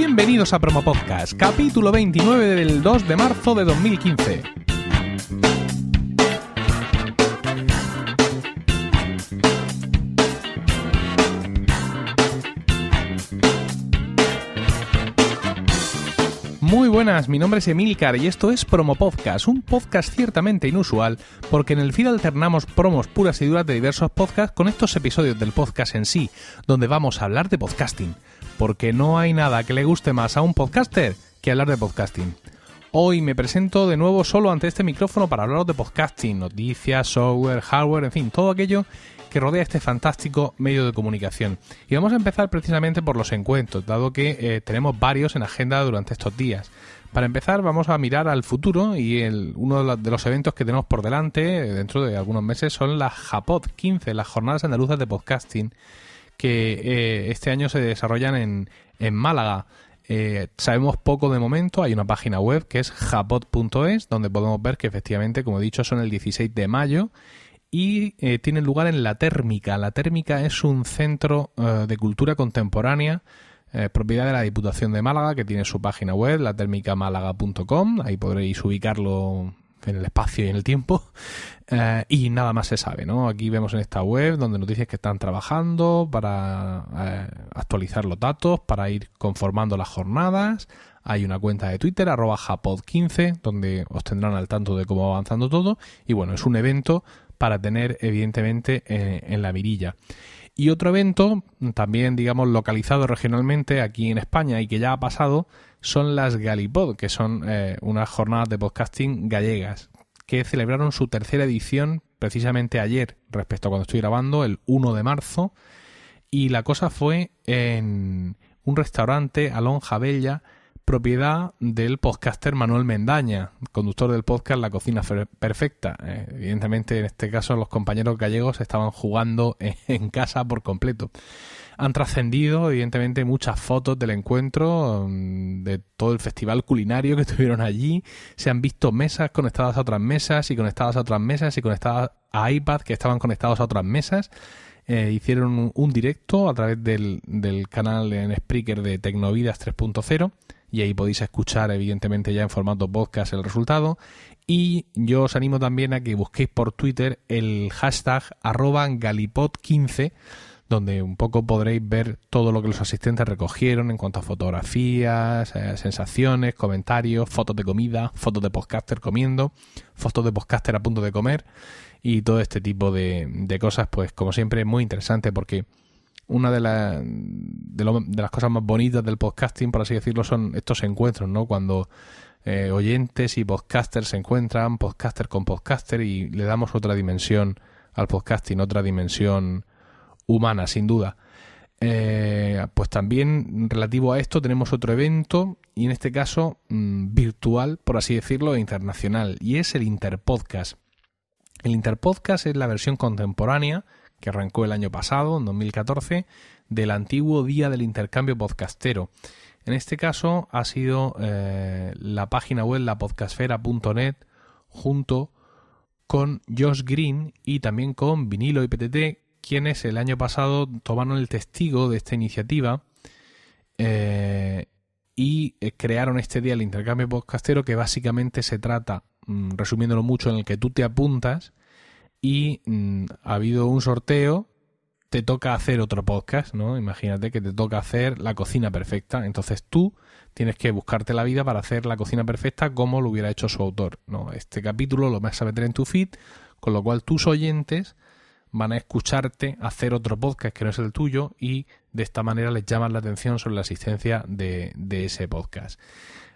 Bienvenidos a Promo Podcast, capítulo 29 del 2 de marzo de 2015. Buenas, mi nombre es Emilcar y esto es Promo Podcast, un podcast ciertamente inusual porque en el feed alternamos promos puras y duras de diversos podcasts con estos episodios del podcast en sí, donde vamos a hablar de podcasting, porque no hay nada que le guste más a un podcaster que hablar de podcasting. Hoy me presento de nuevo solo ante este micrófono para hablaros de podcasting, noticias, software, hardware, en fin, todo aquello que rodea este fantástico medio de comunicación. Y vamos a empezar precisamente por los encuentros, dado que eh, tenemos varios en agenda durante estos días. Para empezar, vamos a mirar al futuro y el, uno de los eventos que tenemos por delante eh, dentro de algunos meses son las JAPOD 15, las Jornadas Andaluzas de Podcasting, que eh, este año se desarrollan en, en Málaga. sabemos poco de momento, hay una página web que es japod.es, donde podemos ver que efectivamente, como he dicho, son el 16 de mayo y eh, tiene lugar en La Térmica. La Térmica es un centro eh, de cultura contemporánea, eh, propiedad de la Diputación de Málaga, que tiene su página web, latermicamálaga.com. Ahí podréis ubicarlo en el espacio y en el tiempo. y nada más se sabe, ¿no? Aquí vemos en esta web donde nos dicen que están trabajando para actualizar los datos, para ir conformando las jornadas. Hay una cuenta de Twitter, arroba japod15, donde os tendrán al tanto de cómo va avanzando todo. Y bueno, es un evento para tener evidentemente eh, en la mirilla. Y otro evento, también digamos localizado regionalmente aquí en España y que ya ha pasado, son las Galipod, que son eh, unas jornadas de podcasting gallegas, que celebraron su tercera edición precisamente ayer, respecto a cuando estoy grabando, el 1 de marzo. Y la cosa fue en un restaurante, Alonja Bella, propiedad del podcaster Manuel Mendaña, conductor del podcast La Cocina Perfecta. Eh, evidentemente, en este caso, los compañeros gallegos estaban jugando en casa por completo. Han trascendido, evidentemente, muchas fotos del encuentro, mm, de todo el festival culinario que tuvieron allí. Se han visto mesas conectadas a otras mesas y conectadas a otras mesas y conectadas a iPad que estaban conectados a otras mesas. Eh, hicieron un, directo a través del, del canal en Spreaker de Tecnovidas 3.0 y ahí podéis escuchar evidentemente ya en formato podcast el resultado. Y yo os animo también a que busquéis por Twitter el hashtag arroba galipod15 donde un poco podréis ver todo lo que los asistentes recogieron en cuanto a fotografías, eh, sensaciones, comentarios, fotos de comida, fotos de podcaster comiendo, fotos de podcaster a punto de comer y todo este tipo de, de cosas, pues como siempre muy interesante porque una de, de, las cosas más bonitas del podcasting, por así decirlo, son estos encuentros, ¿no? Cuando eh, oyentes y podcasters se encuentran, podcaster con podcaster, y le damos otra dimensión al podcasting, otra dimensión humana, sin duda. Eh, pues también relativo a esto tenemos otro evento, y en este caso mm, virtual, por así decirlo, e internacional, y es el Interpodcast. El Interpodcast es la versión contemporánea que arrancó el año pasado, en 2014, del antiguo Día del Intercambio Podcastero. En este caso ha sido eh, la página web lapodcastfera.net junto con Josh Green y también con Vinilo y PTT, quienes el año pasado tomaron el testigo de esta iniciativa eh, y eh, crearon este día el intercambio podcastero que básicamente se trata, mm, resumiéndolo mucho, en el que tú te apuntas y mm, ha habido un sorteo, te toca hacer otro podcast, ¿no? Imagínate que te toca hacer la cocina perfecta. Entonces tú tienes que buscarte la vida para hacer la cocina perfecta como lo hubiera hecho su autor, ¿no? Este capítulo lo vas a meter en tu feed, con lo cual tus oyentes van a escucharte hacer otro podcast que no es el tuyo y de esta manera les llaman la atención sobre la existencia de, ese podcast.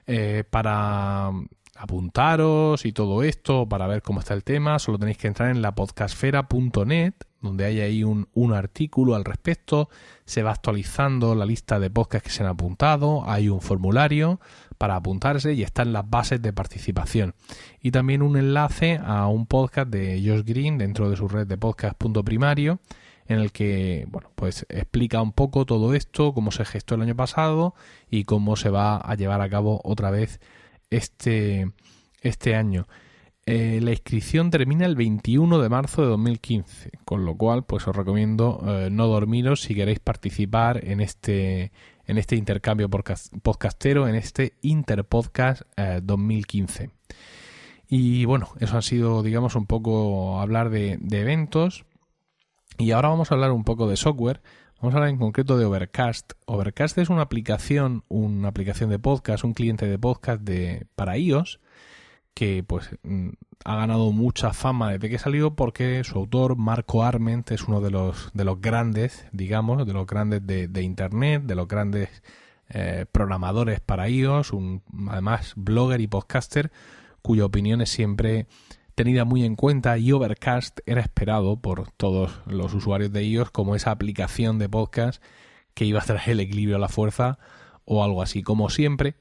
Eh, para apuntaros y todo esto para ver cómo está el tema, solo tenéis que entrar en la podcastfera.net, donde hay ahí un, artículo al respecto, se va actualizando la lista de podcasts que se han apuntado, hay un formulario para apuntarse y están las bases de participación. Y también un enlace a un podcast de Josh Green dentro de su red de podcast punto primario, en el que bueno pues explica un poco todo esto, cómo se gestó el año pasado y cómo se va a llevar a cabo otra vez este, este año. Eh, la inscripción termina el 21 de marzo de 2015, con lo cual pues os recomiendo eh, no dormiros si queréis participar en este, en este intercambio podcastero, en este Interpodcast 2015. Eh, y bueno, eso ha sido, digamos, un poco hablar de eventos. Y ahora vamos a hablar un poco de software. Vamos a hablar en concreto de Overcast. Overcast es una aplicación, una aplicación de podcast, un cliente de podcast de, para iOS que pues mm, ha ganado mucha fama desde que salió porque su autor, Marco Arment, es uno de los, de los grandes, digamos, de los grandes de, Internet, de los grandes eh, programadores para iOS, un, además blogger y podcaster, cuya opinión es siempre tenida muy en cuenta y Overcast era esperado por todos los usuarios de iOS como esa aplicación de podcast que iba a traer el equilibrio a la fuerza o algo así. Como siempre,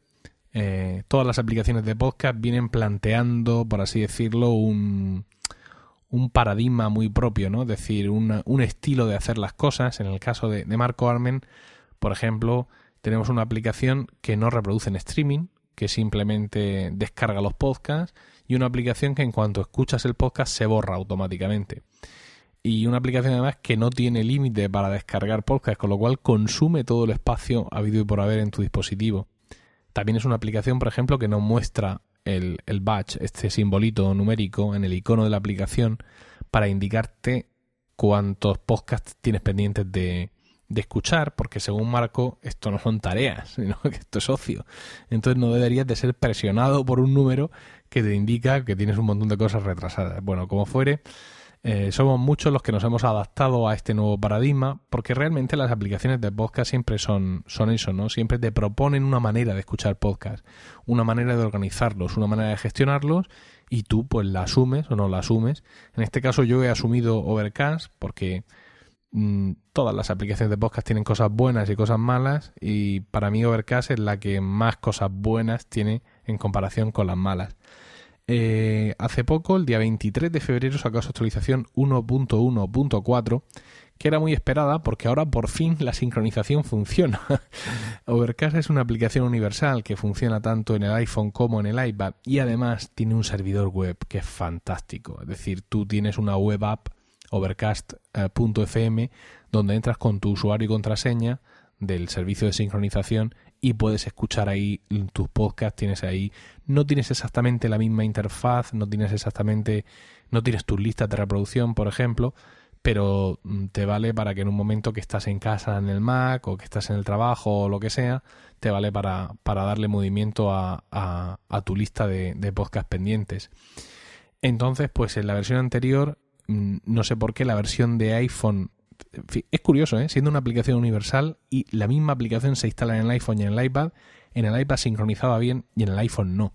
eh, todas las aplicaciones de podcast vienen planteando, por así decirlo, un, paradigma muy propio, ¿no? Es decir, un estilo de hacer las cosas. En el caso de, Marco Armen, por ejemplo, tenemos una aplicación que no reproduce en streaming, que simplemente descarga los podcasts, y una aplicación que en cuanto escuchas el podcast se borra automáticamente. Y una aplicación además que no tiene límite para descargar podcasts, con lo cual consume todo el espacio habido y por haber en tu dispositivo. También es una aplicación, por ejemplo, que nos muestra el, el badge, este simbolito numérico en el icono de la aplicación para indicarte cuántos podcasts tienes pendientes de, de escuchar, porque según Marco, esto no son tareas, sino que esto es ocio. Entonces no deberías de ser presionado por un número que te indica que tienes un montón de cosas retrasadas. Bueno, como fuere, eh, somos muchos los que nos hemos adaptado a este nuevo paradigma, porque realmente las aplicaciones de podcast siempre son, son eso, ¿no? Siempre te proponen una manera de escuchar podcast, una manera de organizarlos, una manera de gestionarlos, y tú pues la asumes o no la asumes. En este caso yo he asumido Overcast porque todas las aplicaciones de podcast tienen cosas buenas y cosas malas, y para mí Overcast es la que más cosas buenas tiene en comparación con las malas. Eh, hace poco, el día 23 de febrero, sacó su actualización 1.1.4, que era muy esperada porque ahora por fin la sincronización funciona. Overcast es una aplicación universal que funciona tanto en el iPhone como en el iPad y además tiene un servidor web que es fantástico. Es decir, tú tienes una web app overcast.fm donde entras con tu usuario y contraseña del servicio de sincronización y puedes escuchar ahí tus podcasts, tienes ahí, no tienes exactamente la misma interfaz, no tienes exactamente, no tienes tus listas de reproducción, por ejemplo, pero mm, te vale para que en un momento que estás en casa en el Mac o que estás en el trabajo o lo que sea, te vale para, para darle movimiento a, a, tu lista de, de podcast pendientes. Entonces, pues en la versión anterior, no sé por qué la versión de iPhone es curioso, ¿eh? siendo una aplicación universal y la misma aplicación se instala en el iPhone y en el iPad, en el iPad sincronizaba bien y en el iPhone no.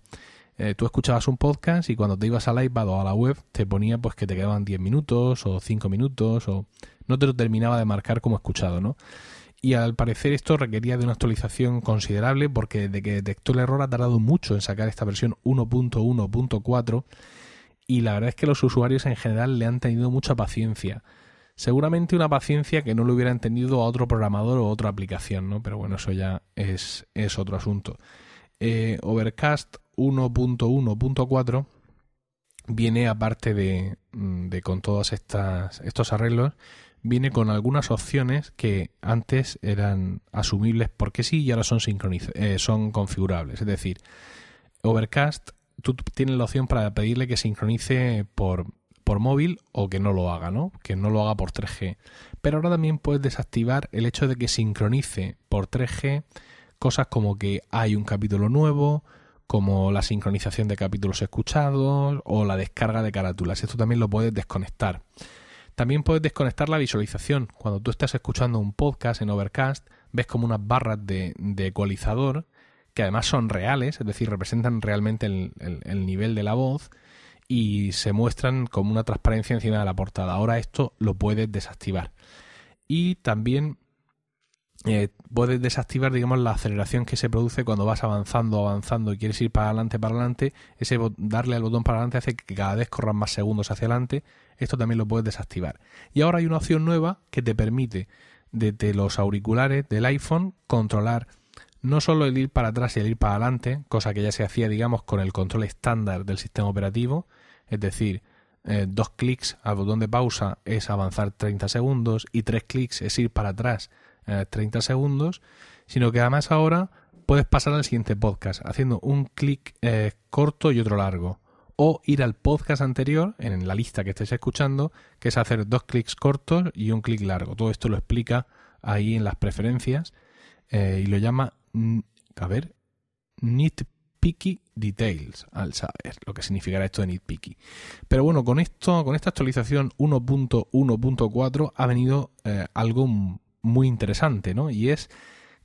Eh, tú escuchabas un podcast y cuando te ibas al iPad o a la web te ponía pues que te quedaban 10 minutos o 5 minutos o no te lo terminaba de marcar como escuchado, ¿no? Y al parecer esto requería de una actualización considerable porque desde que detectó el error ha tardado mucho en sacar esta versión 1.1.4 y la verdad es que los usuarios en general le han tenido mucha paciencia Seguramente una paciencia que no le hubiera entendido a otro programador o otra aplicación, ¿no? Pero bueno, eso ya es, es otro asunto. Eh, Overcast 1.1.4 viene aparte de, mm, de, con todos estas, estos arreglos, viene con algunas opciones que antes eran asumibles porque sí y ahora son, eh, son configurables. Es decir, Overcast, tú tienes la opción para pedirle que sincronice por, por móvil o que no lo haga, ¿no? Que no lo haga por 3G. Pero ahora también puedes desactivar el hecho de que sincronice por 3G cosas como que hay un capítulo nuevo, como la sincronización de capítulos escuchados o la descarga de carátulas. Esto también lo puedes desconectar. También puedes desconectar la visualización. Cuando tú estás escuchando un podcast en Overcast, ves como unas barras de, ecualizador que además son reales, es decir, representan realmente el nivel de la voz y se muestran como una transparencia encima de la portada. Ahora esto lo puedes desactivar. Y también eh, puedes desactivar, digamos, la aceleración que se produce cuando vas avanzando, avanzando y quieres ir para adelante, para adelante. Ese darle al botón para adelante hace que cada vez corran más segundos hacia adelante. Esto también lo puedes desactivar. Y ahora hay una opción nueva que te permite desde los auriculares del iPhone controlar no solo el ir para atrás y el ir para adelante, cosa que ya se hacía, digamos, con el control estándar del sistema operativo, es decir, eh, dos clics al botón de pausa es avanzar 30 segundos y tres clics es ir para atrás 30 eh, segundos, sino que además ahora puedes pasar al siguiente podcast haciendo un clic eh, corto y otro largo. O ir al podcast anterior, en la lista que estés escuchando, que es hacer dos clics cortos y un clic largo. Todo esto lo explica ahí en las preferencias y lo llama, a ver, nitpicky details, al saber lo que significará esto de nitpicky. Pero bueno, con esto, con esta actualización 1.1.4 ha venido eh, algo muy interesante, ¿no? Y es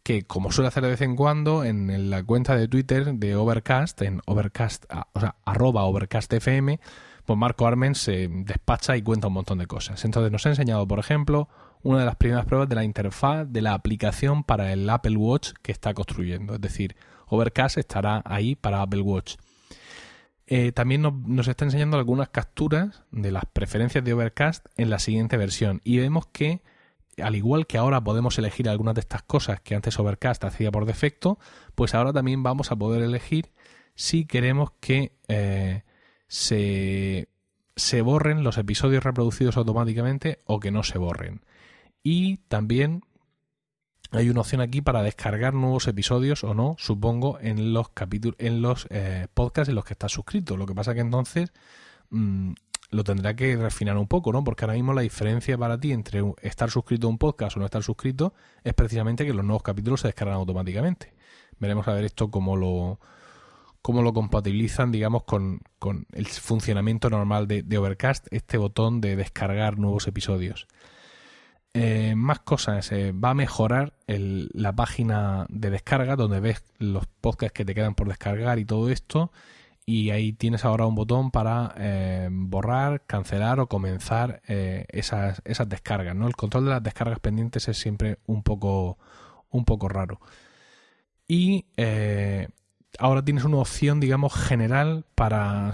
que, como suele hacer de vez en cuando, en la cuenta de Twitter de Overcast, en Overcast, o sea, arroba OvercastFM, pues Marco Armen se despacha y cuenta un montón de cosas. Entonces nos ha enseñado, por ejemplo, una de las primeras pruebas de la interfaz de la aplicación para el Apple Watch que está construyendo. Es decir, Overcast estará ahí para Apple Watch. Eh, también nos, está enseñando algunas capturas de las preferencias de Overcast en la siguiente versión. Y vemos que al igual que ahora podemos elegir algunas de estas cosas que antes Overcast hacía por defecto, pues ahora también vamos a poder elegir si queremos que eh, se, se borren los episodios reproducidos automáticamente o que no se borren. Y también hay una opción aquí para descargar nuevos episodios o no, supongo, en los capítulos, en los eh, podcasts en los que estás suscrito. Lo que pasa que entonces mm, lo tendrá que refinar un poco, ¿no? Porque ahora mismo la diferencia para ti entre estar suscrito a un podcast o no estar suscrito es precisamente que los nuevos capítulos se descargan automáticamente. Veremos a ver esto cómo lo, cómo lo compatibilizan, digamos, con, el funcionamiento normal de, Overcast, este botón de descargar nuevos episodios. Eh, más cosas, eh, va a mejorar la página de descarga donde ves los podcasts que te quedan por descargar y todo esto y ahí tienes ahora un botón para eh, borrar, cancelar o comenzar esas, descargas. ¿no? El control de las descargas pendientes es siempre un poco, un poco raro. Y ahora tienes una opción, digamos, general para,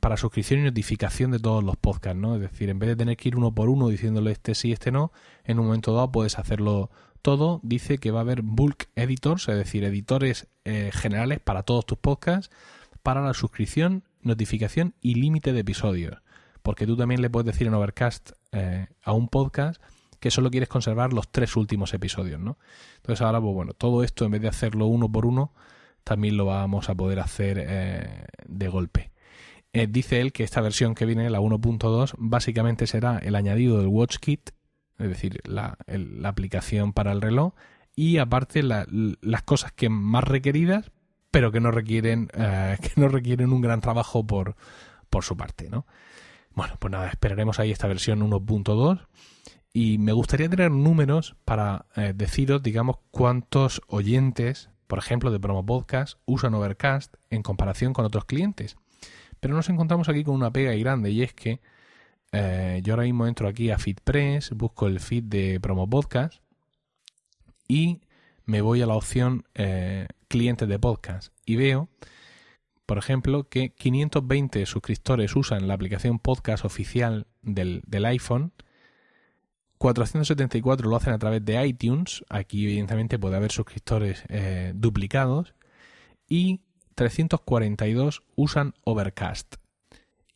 para suscripción y notificación de todos los podcasts. ¿no? Es decir, en vez de tener que ir uno por uno diciéndole este sí, este no, en un momento dado puedes hacerlo todo. Dice que va a haber bulk editors, es decir, editores generales para todos tus podcasts para la suscripción, notificación y límite de episodios. Porque tú también le puedes decir en Overcast eh, a un podcast que solo quieres conservar los tres últimos episodios, ¿no? Entonces ahora, pues bueno, todo esto en vez de hacerlo uno por uno, también lo vamos a poder hacer eh, de golpe. Eh, dice él que esta versión que viene, la 1.2, básicamente será el añadido del WatchKit, es decir, la, aplicación para el reloj, y aparte las cosas que más requeridas, pero que no requieren, eh, que no requieren un gran trabajo por, por su parte, ¿no? Bueno, pues nada, esperaremos ahí esta versión 1.2 y me gustaría tener números para deciros, digamos, cuántos oyentes, por ejemplo, de Promo Podcast usan Overcast en comparación con otros clientes. Pero nos encontramos aquí con una pega grande y es que eh, yo ahora mismo entro aquí a FeedPress, busco el feed de Promo Podcast y me voy a la opción eh, clientes de podcast y veo, por ejemplo, que 520 suscriptores usan la aplicación podcast oficial del, iPhone, 474 lo hacen a través de iTunes, aquí evidentemente puede haber suscriptores eh, duplicados, y 342 usan Overcast,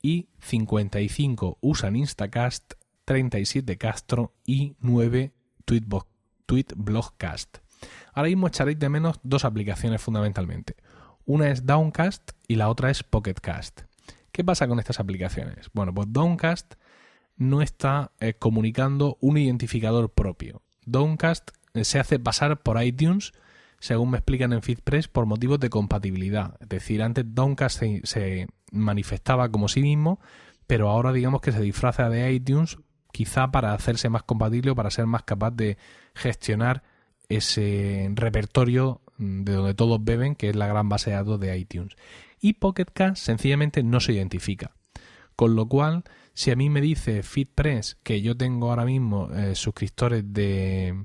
y 55 usan Instacast, 37 Castro y 9 Tweetblogcast. Ahora mismo echaréis de menos dos aplicaciones fundamentalmente. Una es Downcast y la otra es Pocketcast. ¿Qué pasa con estas aplicaciones? Bueno, pues Downcast no está eh, comunicando un identificador propio. Downcast eh, se hace pasar por iTunes, según me explican en FeedPress, por motivos de compatibilidad. Es decir, antes Downcast se, se manifestaba como sí mismo, pero ahora digamos que se disfraza de iTunes quizá para hacerse más compatible o para ser más capaz de gestionar ese repertorio mm, de donde todos beben, que es la gran base de datos de iTunes. Y Pocket Cast sencillamente no se identifica. Con lo cual, si a mí me dice FeedPress que yo tengo ahora mismo eh, suscriptores de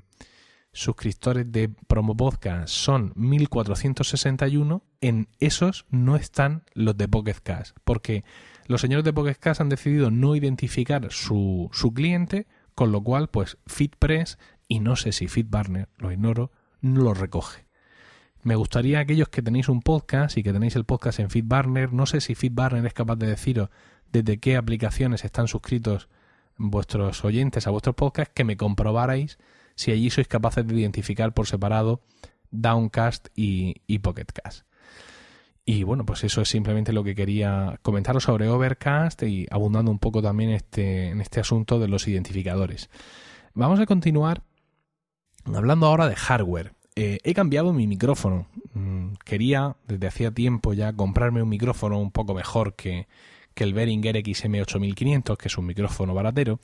suscriptores de Promo Podcast son 1461, en esos no están los de Pocket Cast, porque los señores de Pocket Cast han decidido no identificar su, su cliente, con lo cual, pues FeedPress y no sé si FeedBurner, lo ignoro, no lo recoge. Me gustaría aquellos que tenéis un podcast y que tenéis el podcast en FeedBurner, no sé si FeedBurner es capaz de deciros desde qué aplicaciones están suscritos vuestros oyentes a vuestros podcasts, que me comprobarais si allí sois capaces de identificar por separado Downcast y, Pocketcast. Y bueno, pues eso es simplemente lo que quería comentaros sobre Overcast y abundando un poco también este, en este asunto de los identificadores. Vamos a continuar hablando ahora de hardware. Eh, he cambiado mi micrófono. Mm, quería desde hacía tiempo ya comprarme un micrófono un poco mejor que, que el Behringer XM8500, que es un micrófono baratero.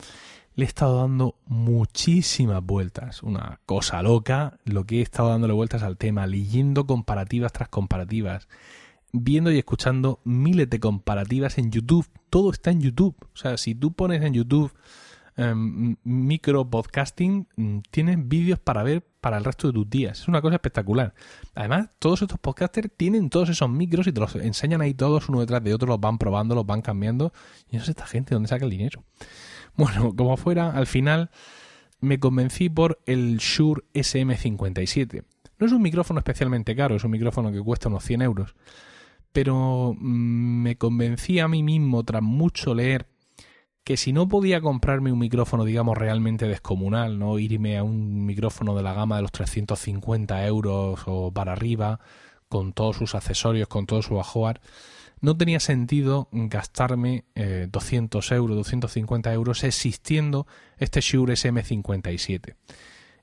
Le he estado dando muchísimas vueltas. Una cosa loca lo que he estado dándole vueltas al tema, leyendo comparativas tras comparativas viendo y escuchando miles de comparativas en YouTube. Todo está en YouTube. O sea, si tú pones en YouTube em, micro podcasting, mm, tienes vídeos para ver para el resto de tus días. Es una cosa espectacular. Además, todos estos podcasters tienen todos esos micros y te los enseñan ahí todos uno detrás de otro, los van probando, los van cambiando. Y no sé esta gente dónde saca el dinero. Bueno, como fuera, al final me convencí por el Shure SM57. No es un micrófono especialmente caro, es un micrófono que cuesta unos 100 euros pero mm, me convencí a mí mismo tras mucho leer que si no podía comprarme un micrófono, digamos, realmente descomunal, no irme a un micrófono de la gama de los 350 euros o para arriba, con todos sus accesorios, con todo su hardware, no tenía sentido gastarme 200 eh, euros, 250 euros existiendo este Shure SM57.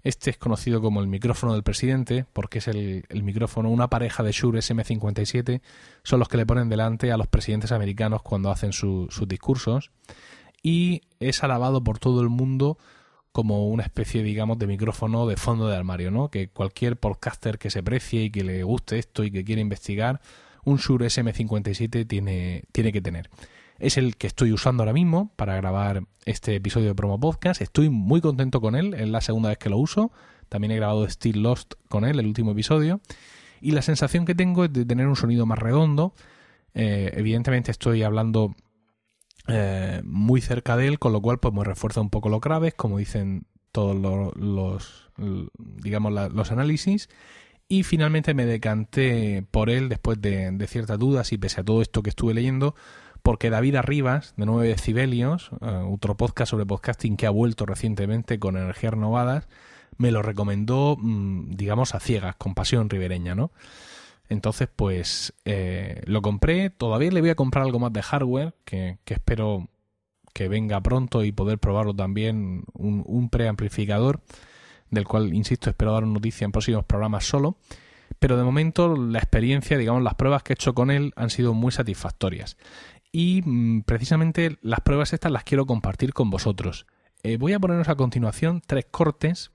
Este es conocido como el micrófono del presidente porque es el, micrófono, una pareja de Shure SM57 son los que le ponen delante a los presidentes americanos cuando hacen sus discursos y es alabado por todo el mundo como una especie, digamos, de micrófono de fondo de armario, ¿no? Que cualquier podcaster que se precie y que le guste esto y que quiera investigar, un Shure SM57 tiene, tiene que tener. Es el que estoy usando ahora mismo para grabar este episodio de Promo Podcast. Estoy muy contento con él, es la segunda vez que lo uso. También he grabado Still Lost con él, el último episodio. Y la sensación que tengo es de tener un sonido más redondo. Eh, evidentemente estoy hablando eh, muy cerca de él, con lo cual pues me refuerza un poco los graves, como dicen todos los, digamos los análisis y finalmente me decanté por él después de, de, ciertas dudas y pese a todo esto que estuve leyendo porque David Arribas, de 9 decibelios, eh, otro podcast sobre podcasting que ha vuelto recientemente con energías renovadas, me lo recomendó, mm, digamos, a ciegas, con pasión ribereña, ¿no? Entonces, pues eh, lo compré. Todavía le voy a comprar algo más de hardware, que, espero que venga pronto y poder probarlo también, un, preamplificador, del cual, insisto, espero dar noticia en próximos programas solo. Pero de momento la experiencia, digamos, las pruebas que he hecho con él han sido muy satisfactorias. Y mm, precisamente las pruebas estas las quiero compartir con vosotros. Eh, voy a poneros a continuación tres cortes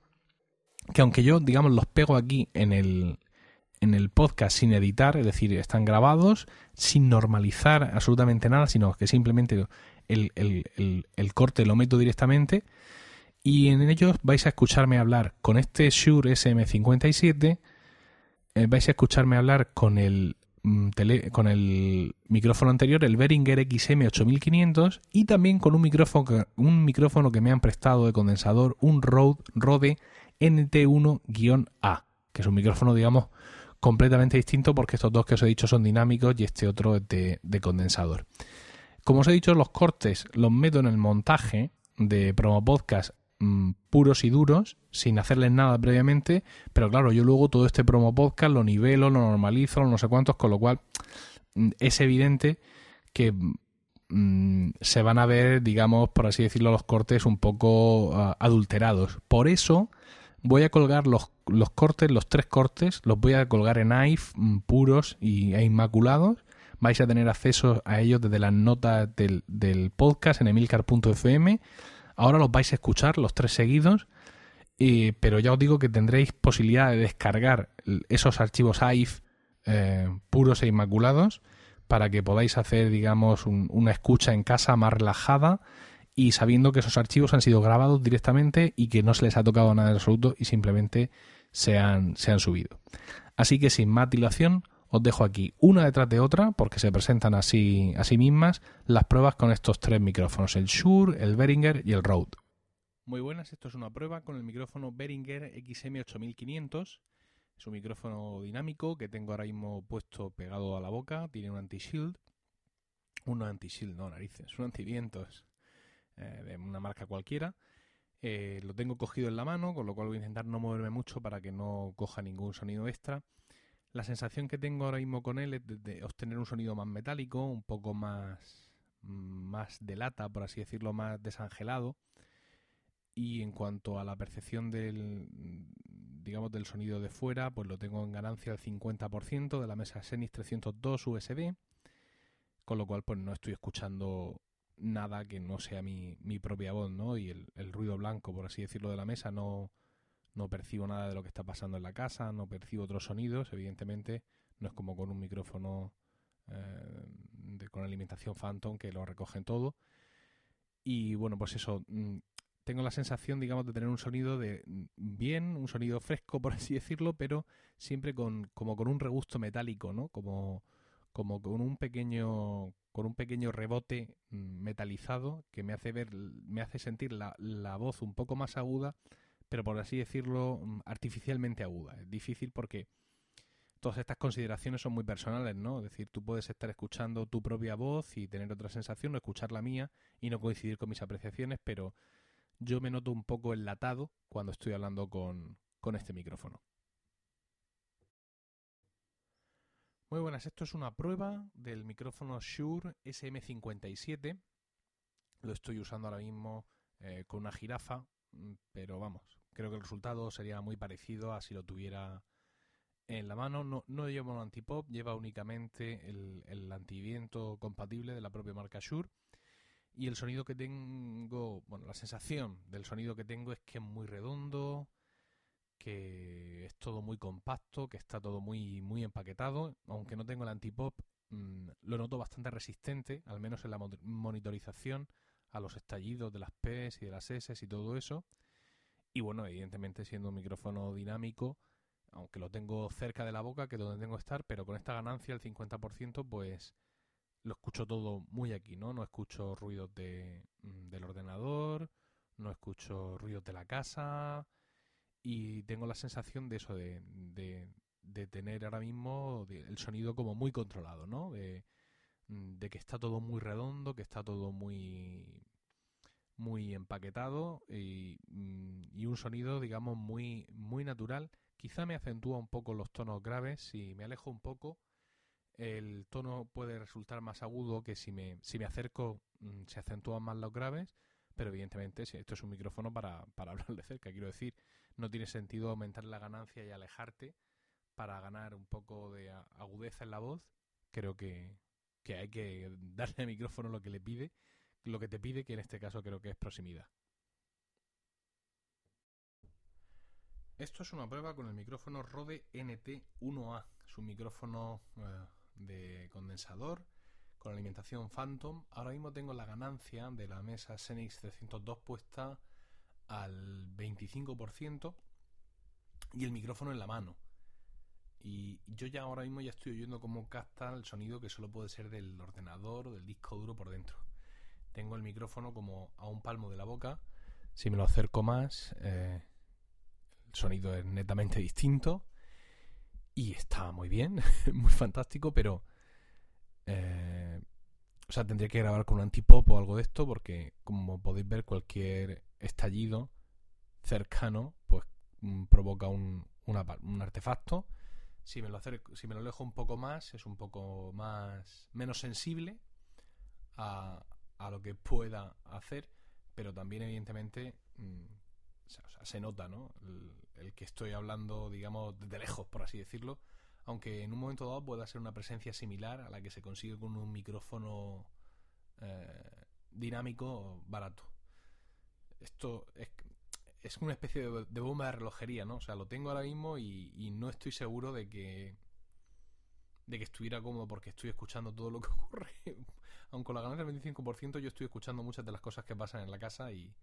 que aunque yo, digamos, los pego aquí en el, en el podcast sin editar, es decir, están grabados sin normalizar absolutamente nada, sino que simplemente el, el corte lo meto directamente y en ellos vais a escucharme hablar con este Shure SM57, eh, vais a escucharme hablar con el Mm, con el micrófono anterior, el Behringer XM8500, y también con un micrófono, un micrófono que me han prestado de condensador, un Rode, Rode NT1-A, que es un micrófono, digamos, completamente distinto porque estos dos que os he dicho son dinámicos y este otro es de, de condensador. Como os he dicho, los cortes los meto en el montaje de Promo Podcast Mm, puros y duros, sin hacerles nada previamente, pero claro, yo luego todo este promo podcast lo nivelo, lo normalizo, no sé cuántos, con lo cual mm, es evidente que mm, se van a ver, digamos, por así decirlo, los cortes un poco ah, adulterados. Por eso voy a colgar los, los, cortes, los tres cortes, los voy a colgar en AIF puros y, e inmaculados. Vais a tener acceso a ellos desde las notas del, del podcast en emilcar.fm Ahora los vais a escuchar los tres seguidos, pero ya os digo que tendréis posibilidad de descargar esos archivos AIF eh, puros e inmaculados para que podáis hacer, digamos, una escucha en casa más relajada y sabiendo que esos archivos han sido grabados directamente y que no se les ha tocado nada en absoluto y simplemente se han, se han subido. Así que sin más dilación, os dejo aquí una detrás de otra, porque se presentan así, a sí mismas, las pruebas con estos tres micrófonos, el Shure, el Behringer y el Rode. Muy buenas, esto es una prueba con el micrófono Behringer XM8500. Es un micrófono dinámico que tengo ahora mismo puesto pegado a la boca, tiene un anti-shield. Un anti-shield, no, narices, un antivientos eh, de una marca cualquiera. Eh, lo tengo cogido en la mano, con lo cual voy a intentar no moverme mucho para que no coja ningún sonido extra. La sensación que tengo ahora mismo con él es de, obtener un sonido más metálico, un poco más, más de lata, por así decirlo, más desangelado. Y en cuanto a la percepción del, digamos, del sonido de fuera, pues lo tengo en ganancia al 50% de la mesa Xenix 302 USB, con lo cual pues no estoy escuchando nada que no sea mi, mi propia voz, ¿no? Y el, el, ruido blanco, por así decirlo, de la mesa, no, no percibo nada de lo que está pasando en la casa, no percibo otros sonidos, evidentemente, no es como con un micrófono eh, con alimentación Phantom que lo recogen todo. Y bueno, pues eso, mm, tengo la sensación, digamos, de tener un sonido de mm, bien, un sonido fresco, por así decirlo, pero siempre con, como con un regusto metálico, ¿no? Como, como con un pequeño con un pequeño rebote mm, metalizado que me hace ver, me hace sentir la, voz un poco más aguda, pero por así decirlo, mm, artificialmente aguda. Es difícil porque todas estas consideraciones son muy personales, ¿no? Es decir, tú puedes estar escuchando tu propia voz y tener otra sensación, o escuchar la mía y no coincidir con mis apreciaciones, pero yo me noto un poco enlatado cuando estoy hablando con, con este micrófono. Muy buenas, esto es una prueba del micrófono Shure SM57. Lo estoy usando ahora mismo eh, con una jirafa, mm, pero vamos, creo que el resultado sería muy parecido a si lo tuviera en la mano. No, no lleva un antipop, lleva únicamente el, el antiviento compatible de la propia marca Shure. Y el sonido que tengo, bueno, la sensación del sonido que tengo es que es muy redondo, que es todo muy compacto, que está todo muy, muy empaquetado. Aunque no tengo el antipop, mm, lo noto bastante resistente, al menos en la monitorización, a los estallidos de las P's y de las S y todo eso. Y bueno, evidentemente siendo un micrófono dinámico, aunque lo tengo cerca de la boca, que es donde tengo que estar, pero con esta ganancia, el 50%, pues lo escucho todo muy aquí, ¿no? No escucho ruidos de, mm, del ordenador, no escucho ruidos de la casa, y tengo la sensación de eso, de, de, tener ahora mismo el sonido como muy controlado, ¿no? De, de, que está todo muy redondo, que está todo muy muy empaquetado y, y, un sonido, digamos, muy, muy natural. Quizá me acentúa un poco los tonos graves. Si me alejo un poco, el tono puede resultar más agudo que si me, si me acerco mm, se acentúan más los graves pero evidentemente esto es un micrófono para, para hablar de cerca, quiero decir, no tiene sentido aumentar la ganancia y alejarte para ganar un poco de agudeza en la voz. Creo que, que hay que darle al micrófono lo que le pide, lo que te pide, que en este caso creo que es proximidad. Esto es una prueba con el micrófono Rode NT1A. Es un micrófono eh, de condensador con alimentación Phantom. Ahora mismo tengo la ganancia de la mesa Xenix 302 puesta al 25% y el micrófono en la mano. Y yo ya ahora mismo ya estoy oyendo cómo capta el sonido que solo puede ser del ordenador o del disco duro por dentro. Tengo el micrófono como a un palmo de la boca. Si me lo acerco más, eh, el sonido es netamente distinto. Y está muy bien, muy fantástico, pero eh, o sea, tendría que grabar con un antipop o algo de esto porque, como podéis ver, cualquier estallido cercano pues mm, provoca un, un artefacto. Si me, lo acerco, si me lo alejo un poco más, es un poco más menos sensible a, a lo que pueda hacer, pero también, evidentemente, mm, se nota, ¿no? El, que estoy hablando, digamos, de lejos, por así decirlo, aunque en un momento dado pueda ser una presencia similar a la que se consigue con un micrófono eh, dinámico barato. Esto es, es una especie de, bomba de relojería, ¿no? O sea, lo tengo ahora mismo y, no estoy seguro de que de que estuviera cómodo porque estoy escuchando todo lo que ocurre. Aunque la ganancia del 25% yo estoy escuchando muchas de las cosas que pasan en la casa y,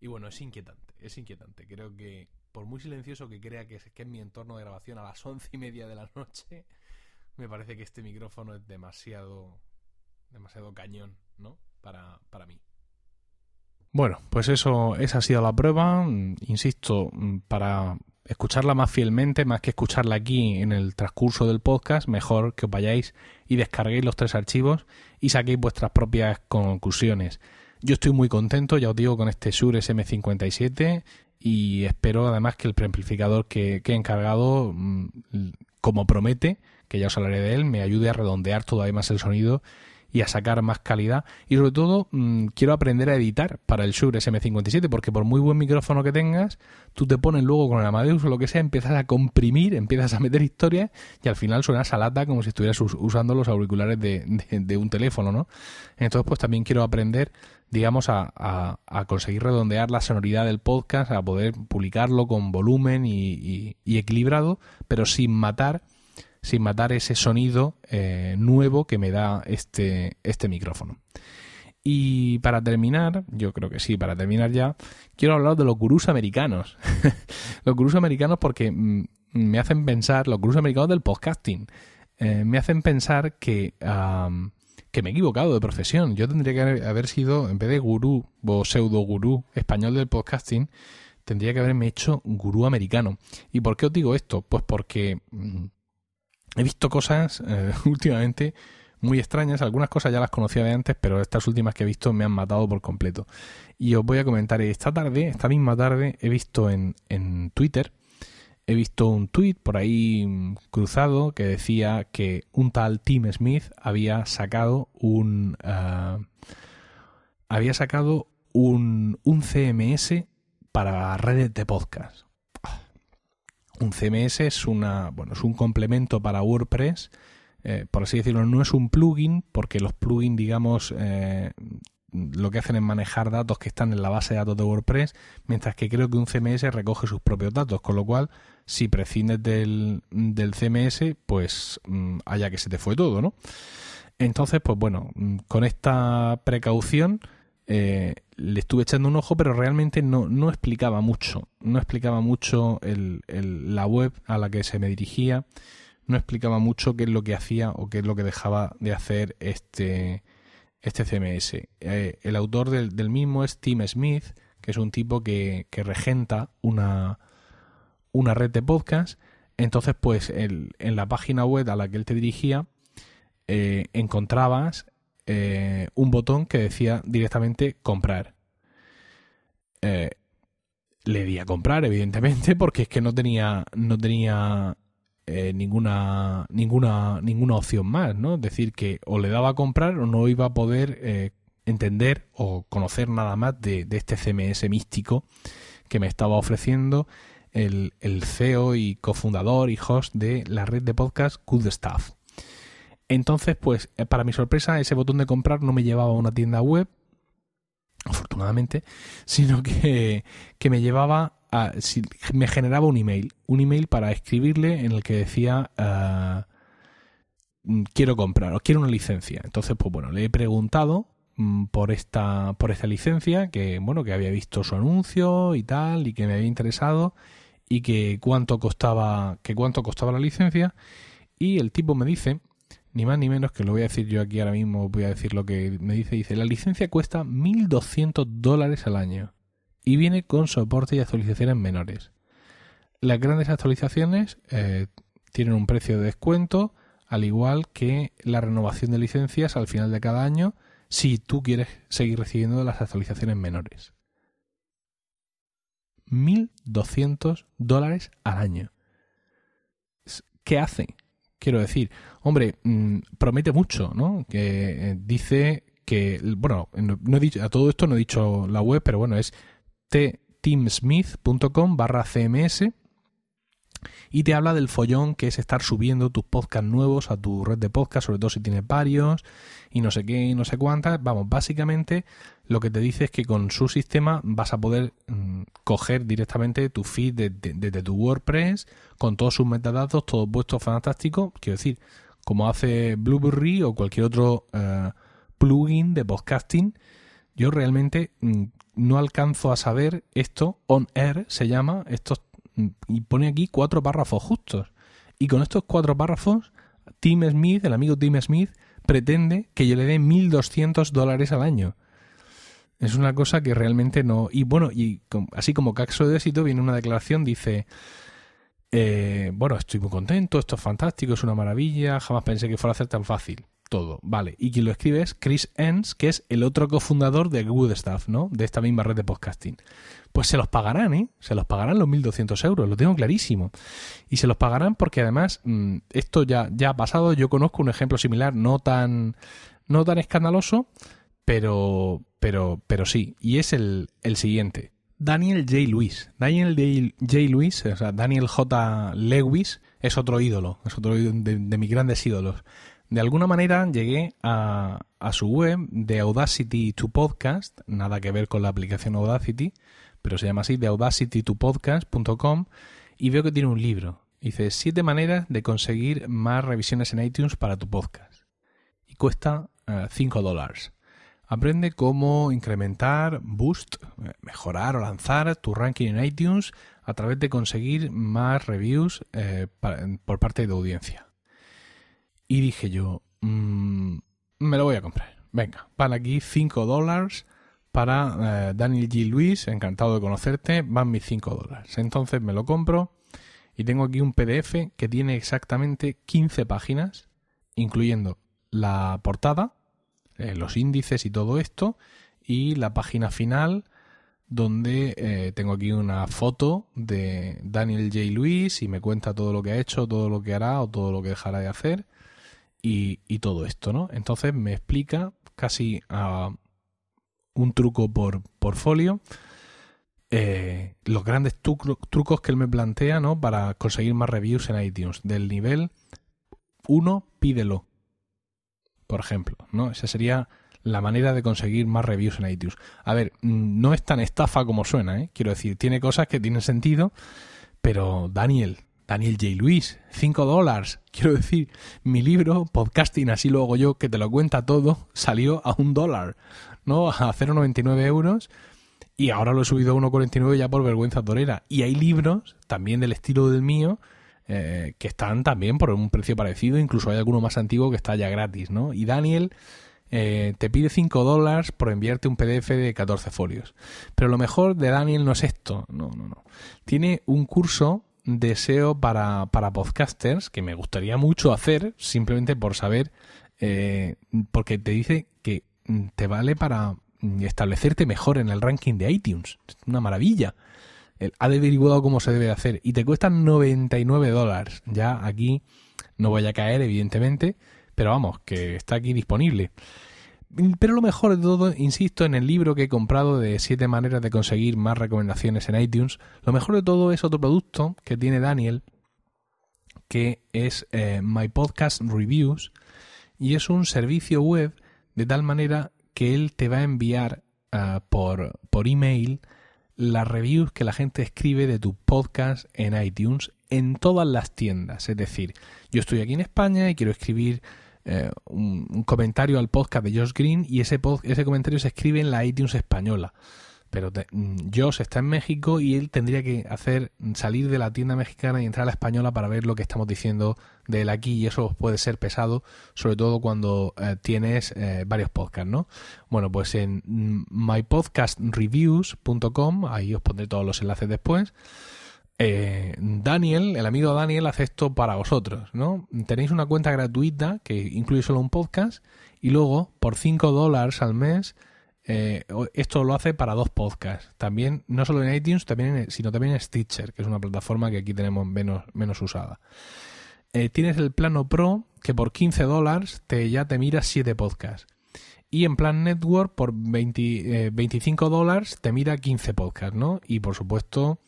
y bueno, es inquietante, es inquietante. Creo que por muy silencioso que crea que es, que es mi entorno de grabación a las once y media de la noche, me parece que este micrófono es demasiado, demasiado cañón, ¿no? Para, para mí. Bueno, pues eso, esa ha sido la prueba. Insisto, para escucharla más fielmente, más que escucharla aquí en el transcurso del podcast, mejor que os vayáis y descarguéis los tres archivos y saquéis vuestras propias conclusiones. yo estoy muy contento, ya os digo, con este Shure SM57 y espero además que el preamplificador que, que he encargado, mm, como promete, que ya os hablaré de él, me ayude a redondear todavía más el sonido y a sacar más calidad. Y sobre todo, mm, quiero aprender a editar para el Shure SM57, porque por muy buen micrófono que tengas, tú te pones luego con el Amadeus o lo que sea, empiezas a comprimir, empiezas a meter historias y al final suena salata como si estuvieras usando los auriculares de, un teléfono, ¿no? Entonces, pues también quiero aprender digamos, a, a, conseguir redondear la sonoridad del podcast, a poder publicarlo con volumen y equilibrado, pero sin matar sin matar ese sonido eh, nuevo que me da este, este micrófono. Y para terminar, yo creo que sí, para terminar ya, quiero hablar de los gurús americanos. los gurús americanos porque mm, me hacen pensar, los gurús americanos del podcasting, eh, me hacen pensar que, que me he equivocado de profesión. Yo tendría que haber sido, en vez de gurú o pseudo gurú español del podcasting, tendría que haberme hecho gurú americano. ¿Y por qué os digo esto? Pues porque mm, he visto cosas eh, últimamente muy extrañas. Algunas cosas ya las conocía de antes, pero estas últimas que he visto me han matado por completo. Y os voy a comentar, esta tarde, esta misma tarde, he visto en, en Twitter, he visto un tweet por ahí mm, cruzado que decía que un tal Tim Smith había sacado un... Eh, había sacado un, un CMS para redes de podcast un CMS es una bueno es un complemento para WordPress eh, por así decirlo no es un plugin porque los plugins digamos eh, lo que hacen es manejar datos que están en la base de datos de WordPress mientras que creo que un CMS recoge sus propios datos con lo cual si prescindes del, del CMS pues mm, haya que se te fue todo no entonces pues bueno mm, con esta precaución eh, le estuve echando un ojo, pero realmente no, no explicaba mucho. No explicaba mucho el, la web a la que se me dirigía. No explicaba mucho qué es lo que hacía o qué es lo que dejaba de hacer este, este CMS. Eh, el autor del, mismo es Tim Smith, que es un tipo que, que regenta una, una red de podcast. Entonces, pues en la página web a la que él te dirigía, eh, encontrabas eh, un botón que decía directamente comprar. Eh, le di a comprar, evidentemente, porque es que no tenía, no tenía eh, ninguna, ninguna, ninguna opción más, ¿no? Es decir, que o le daba a comprar o no iba a poder entender o conocer nada más de, este CMS místico que me estaba ofreciendo el, CEO y cofundador y host de la red de podcast Good Stuff. Entonces, pues, eh, para mi sorpresa, ese botón de comprar no me llevaba a una tienda web, afortunadamente, sino que, me llevaba me generaba un email. Un email para escribirle en el que decía. Ah, mm, quiero comprar o quiero una licencia. Entonces, pues bueno, le he preguntado mm, por esta, por esta licencia, que bueno, que había visto su anuncio y tal, y que me había interesado, y que cuánto costaba, que cuánto costaba la licencia. Y el tipo me dice ni más ni menos que lo voy a decir yo aquí ahora mismo, voy a decir lo que me dice. Dice, la licencia cuesta 1.200 dólares al año y viene con soporte y actualizaciones menores. Las grandes actualizaciones eh, tienen un precio de descuento, al igual que la renovación de licencias al final de cada año, si tú quieres seguir recibiendo las actualizaciones menores. 1.200 dólares al año. ¿Qué hace? Quiero decir, hombre, mm, promete mucho, ¿no? Que eh, dice que, bueno, no, he dicho, a todo esto no he dicho la web, pero bueno, es tteamsmith.com barra cms y te habla del follón que es estar subiendo tus podcasts nuevos a tu red de podcast, sobre todo si tienes varios y no sé qué y no sé cuántas. Vamos, básicamente lo que te dice es que con su sistema vas a poder mm, coger directamente tu feed desde tu WordPress con todos sus metadatos, todo puesto fantástico. Quiero decir, como hace Blueberry o cualquier otro eh, plugin de podcasting. Yo realmente mm, no alcanzo a saber esto, on air se llama, estos y pone aquí cuatro párrafos justos. Y con estos cuatro párrafos, Tim Smith, el amigo Tim Smith, pretende que yo le dé 1.200 dólares al año. Es una cosa que realmente no... Y bueno, y así como caso de éxito, viene una declaración, dice... Eh, bueno, estoy muy contento, esto es fantástico, es una maravilla, jamás pensé que fuera a ser tan fácil. todo, vale. Y quien lo escribe es Chris Enns, que es el otro cofundador de Good Stuff, ¿no? De esta misma red de podcasting. Pues se los pagarán, ¿eh? Se los pagarán los 1.200 euros, lo tengo clarísimo. Y se los pagarán porque además mm, esto ya, ya ha pasado, yo conozco un ejemplo similar, no tan, no tan escandaloso, pero, pero, pero sí. Y es el, el siguiente. Daniel J. Lewis. Daniel J. Lewis, o sea, Daniel J. Lewis, es otro ídolo, es otro de, de mis grandes ídolos. De alguna manera llegué a, a, su web de Audacity to Podcast, nada que ver con la aplicación Audacity, pero se llama así, de audacitytopodcast.com, y veo que tiene un libro. Dice, siete maneras de conseguir más revisiones en iTunes para tu podcast. Y cuesta 5 eh, dólares. Aprende cómo incrementar, boost, eh, mejorar o lanzar tu ranking en iTunes a través de conseguir más reviews eh, por parte de audiencia. Y dije yo, mmm, me lo voy a comprar. Venga, van aquí 5 dólares para eh, Daniel G. Luis, encantado de conocerte, van mis 5 dólares. Entonces me lo compro y tengo aquí un PDF que tiene exactamente 15 páginas, incluyendo la portada, eh, los índices y todo esto, y la página final donde eh, tengo aquí una foto de Daniel J. Lewis y me cuenta todo lo que ha hecho, todo lo que hará o todo lo que dejará de hacer y, todo esto, ¿no? Entonces me explica casi a un truco por, por folio eh, los grandes trucos que él me plantea, ¿no? Para conseguir más reviews en iTunes. Del nivel 1, pídelo por ejemplo, ¿no? Esa sería la manera de conseguir más reviews en iTunes. A ver, mm, no es tan estafa como suena, ¿eh? Quiero decir, tiene cosas que tienen sentido, pero Daniel, Daniel J. Luis, 5 dólares. Quiero decir, mi libro, Podcasting, así lo hago yo, que te lo cuenta todo, salió a un dólar, ¿no? A 0,99 euros. Y ahora lo he subido a 1,49 ya por vergüenza torera. Y hay libros, también del estilo del mío, eh, que están también por un precio parecido, incluso hay alguno más antiguo que está ya gratis, ¿no? Y Daniel eh, te pide 5 dólares por enviarte un PDF de 14 folios. Pero lo mejor de Daniel no es esto, no, no, no. Tiene un curso de SEO para, para podcasters que me gustaría mucho hacer, simplemente por saber, eh, porque te dice que te vale para establecerte mejor en el ranking de iTunes. Es una maravilla ha averiguado cómo se debe hacer y te cuestan 99 dólares. Ya aquí no voy a caer, evidentemente, pero vamos, que está aquí disponible. Pero lo mejor de todo, insisto, en el libro que he comprado de 7 maneras de conseguir más recomendaciones en iTunes, lo mejor de todo es otro producto que tiene Daniel, que es eh, My Podcast Reviews, y es un servicio web de tal manera que él te va a enviar ah, por, por email las reviews que la gente escribe de tu podcast en iTunes en todas las tiendas. Es decir, yo estoy aquí en España y quiero escribir eh, un, comentario al podcast de Josh Green y ese, ese comentario se escribe en la iTunes española pero mm, Josh está en México y él tendría que hacer salir de la tienda mexicana y entrar a la española para ver lo que estamos diciendo de él aquí y eso puede ser pesado, sobre todo cuando eh, tienes eh, varios podcasts, ¿no? Bueno, pues en mypodcastreviews.com, ahí os pondré todos los enlaces después. Eh, Daniel, el amigo Daniel, hace esto para vosotros, ¿no? Tenéis una cuenta gratuita que incluye solo un podcast y luego por 5 dólares al mes esto lo hace para dos podcasts. También, no solo en iTunes, también sino también en Stitcher, que es una plataforma que aquí tenemos menos, menos usada. Eh, tienes el plano Pro, que por 15 dólares te, ya te mira 7 podcasts. Y en plan Network, por 20, 25 eh, dólares, te mira 15 podcasts, ¿no? Y por supuesto,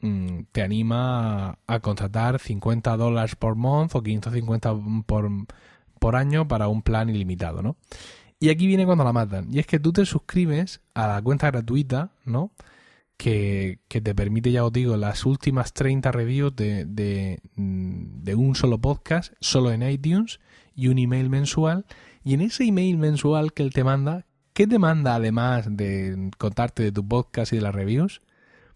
mm, te anima a, contratar 50 dólares por month o 550 por, por año para un plan ilimitado, ¿no? Y aquí viene cuando la matan. Y es que tú te suscribes a la cuenta gratuita, ¿no? Que, te permite, ya os digo, las últimas 30 reviews de, de, un solo podcast, solo en iTunes, y un email mensual. Y en ese email mensual que él te manda, ¿qué te manda además de contarte de tu podcast y de las reviews?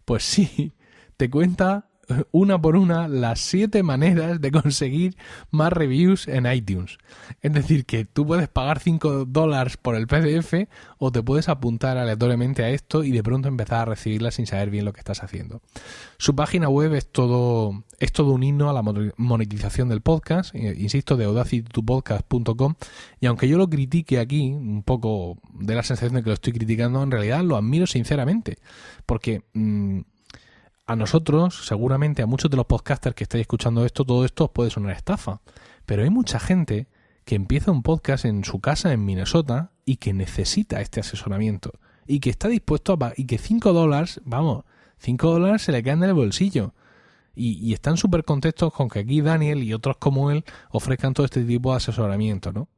Pues sí, te cuenta una por una las siete maneras de conseguir más reviews en iTunes. Es decir, que tú puedes pagar 5 dólares por el PDF o te puedes apuntar aleatoriamente a esto y de pronto empezar a recibirla sin saber bien lo que estás haciendo. Su página web es todo, es todo un himno a la monetización del podcast, eh, insisto, de audacitytopodcast.com y aunque yo lo critique aquí, un poco de la sensación de que lo estoy criticando, en realidad lo admiro sinceramente, porque... Mm, a nosotros, seguramente a muchos de los podcasters que estáis escuchando esto, todo esto os puede sonar estafa. Pero hay mucha gente que empieza un podcast en su casa en Minnesota y que necesita este asesoramiento. Y que está dispuesto a y que 5 dólares, vamos, 5 dólares se le caen en el bolsillo. Y, y están súper contentos con que aquí Daniel y otros como él ofrezcan todo este tipo de asesoramiento, ¿no?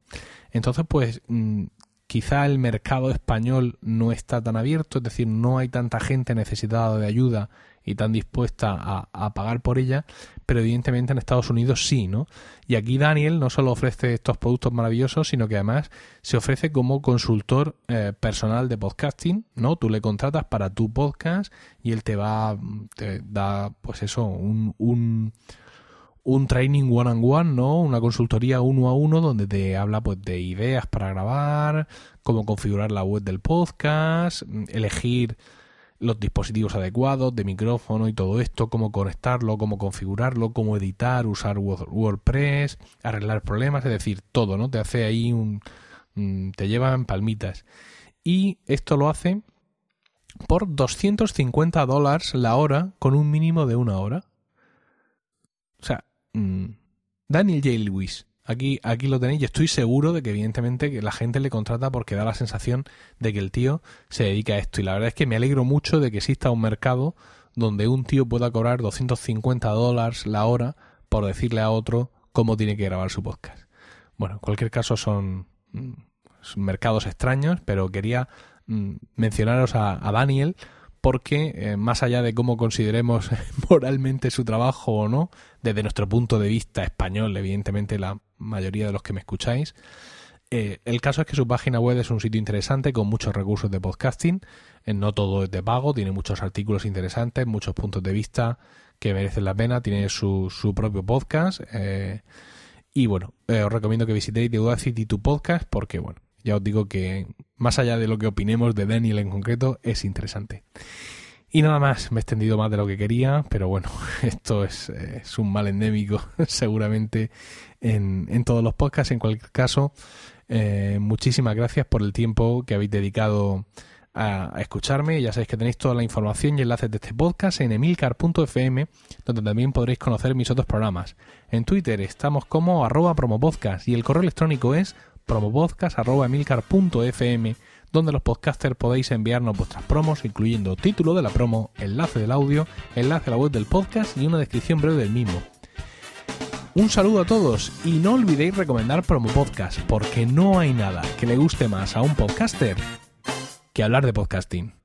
Entonces, pues, mm, quizá el mercado español no está tan abierto, es decir, no hay tanta gente necesitada de ayuda y tan dispuesta a, pagar por ella, pero evidentemente en Estados Unidos sí, ¿no? Y aquí Daniel no solo ofrece estos productos maravillosos, sino que además se ofrece como consultor eh, personal de podcasting, ¿no? Tú le contratas para tu podcast y él te va, te da, pues eso, un, un un training one on one, ¿no? Una consultoría uno a uno donde te habla pues de ideas para grabar, cómo configurar la web del podcast, elegir los dispositivos adecuados de micrófono y todo esto, cómo conectarlo, cómo configurarlo, cómo editar, usar WordPress, arreglar problemas, es decir, todo, ¿no? Te hace ahí un... te lleva en palmitas. Y esto lo hace por 250 dólares la hora con un mínimo de una hora. Mm, Daniel J. Lewis Aquí, aquí lo tenéis y estoy seguro de que evidentemente que la gente le contrata porque da la sensación de que el tío se dedica a esto. Y la verdad es que me alegro mucho de que exista un mercado donde un tío pueda cobrar 250 dólares la hora por decirle a otro cómo tiene que grabar su podcast. Bueno, en cualquier caso son, mm, mercados extraños, pero quería mm, mencionaros a, Daniel porque eh, más allá de cómo consideremos moralmente su trabajo o no, desde nuestro punto de vista español, evidentemente la mayoría de los que me escucháis. Eh, el caso es que su página web es un sitio interesante con muchos recursos de podcasting. Eh, no todo es de pago, tiene muchos artículos interesantes, muchos puntos de vista que merecen la pena. Tiene su, su propio podcast. Y bueno, os recomiendo que visitéis The Audacity to Podcast porque, bueno, ya os digo que más allá de lo que opinemos de Daniel en concreto, es interesante. Y nada más, me he extendido más de lo que quería, pero bueno, esto es, un mal endémico seguramente en, en, todos los podcasts. En cualquier caso, eh, muchísimas gracias por el tiempo que habéis dedicado a, escucharme. Ya sabéis que tenéis toda la información y enlaces de este podcast en emilcar.fm, donde también podréis conocer mis otros programas. En Twitter estamos como arroba promopodcast y el correo electrónico es promopodcast.emilcar.fm donde los podcasters podéis enviarnos vuestras promos, incluyendo título de la promo, enlace del audio, enlace a la web del podcast y una descripción breve del mismo. Un saludo a todos y no olvidéis recomendar Promo Podcast, porque no hay nada que le guste más a un podcaster que hablar de podcasting.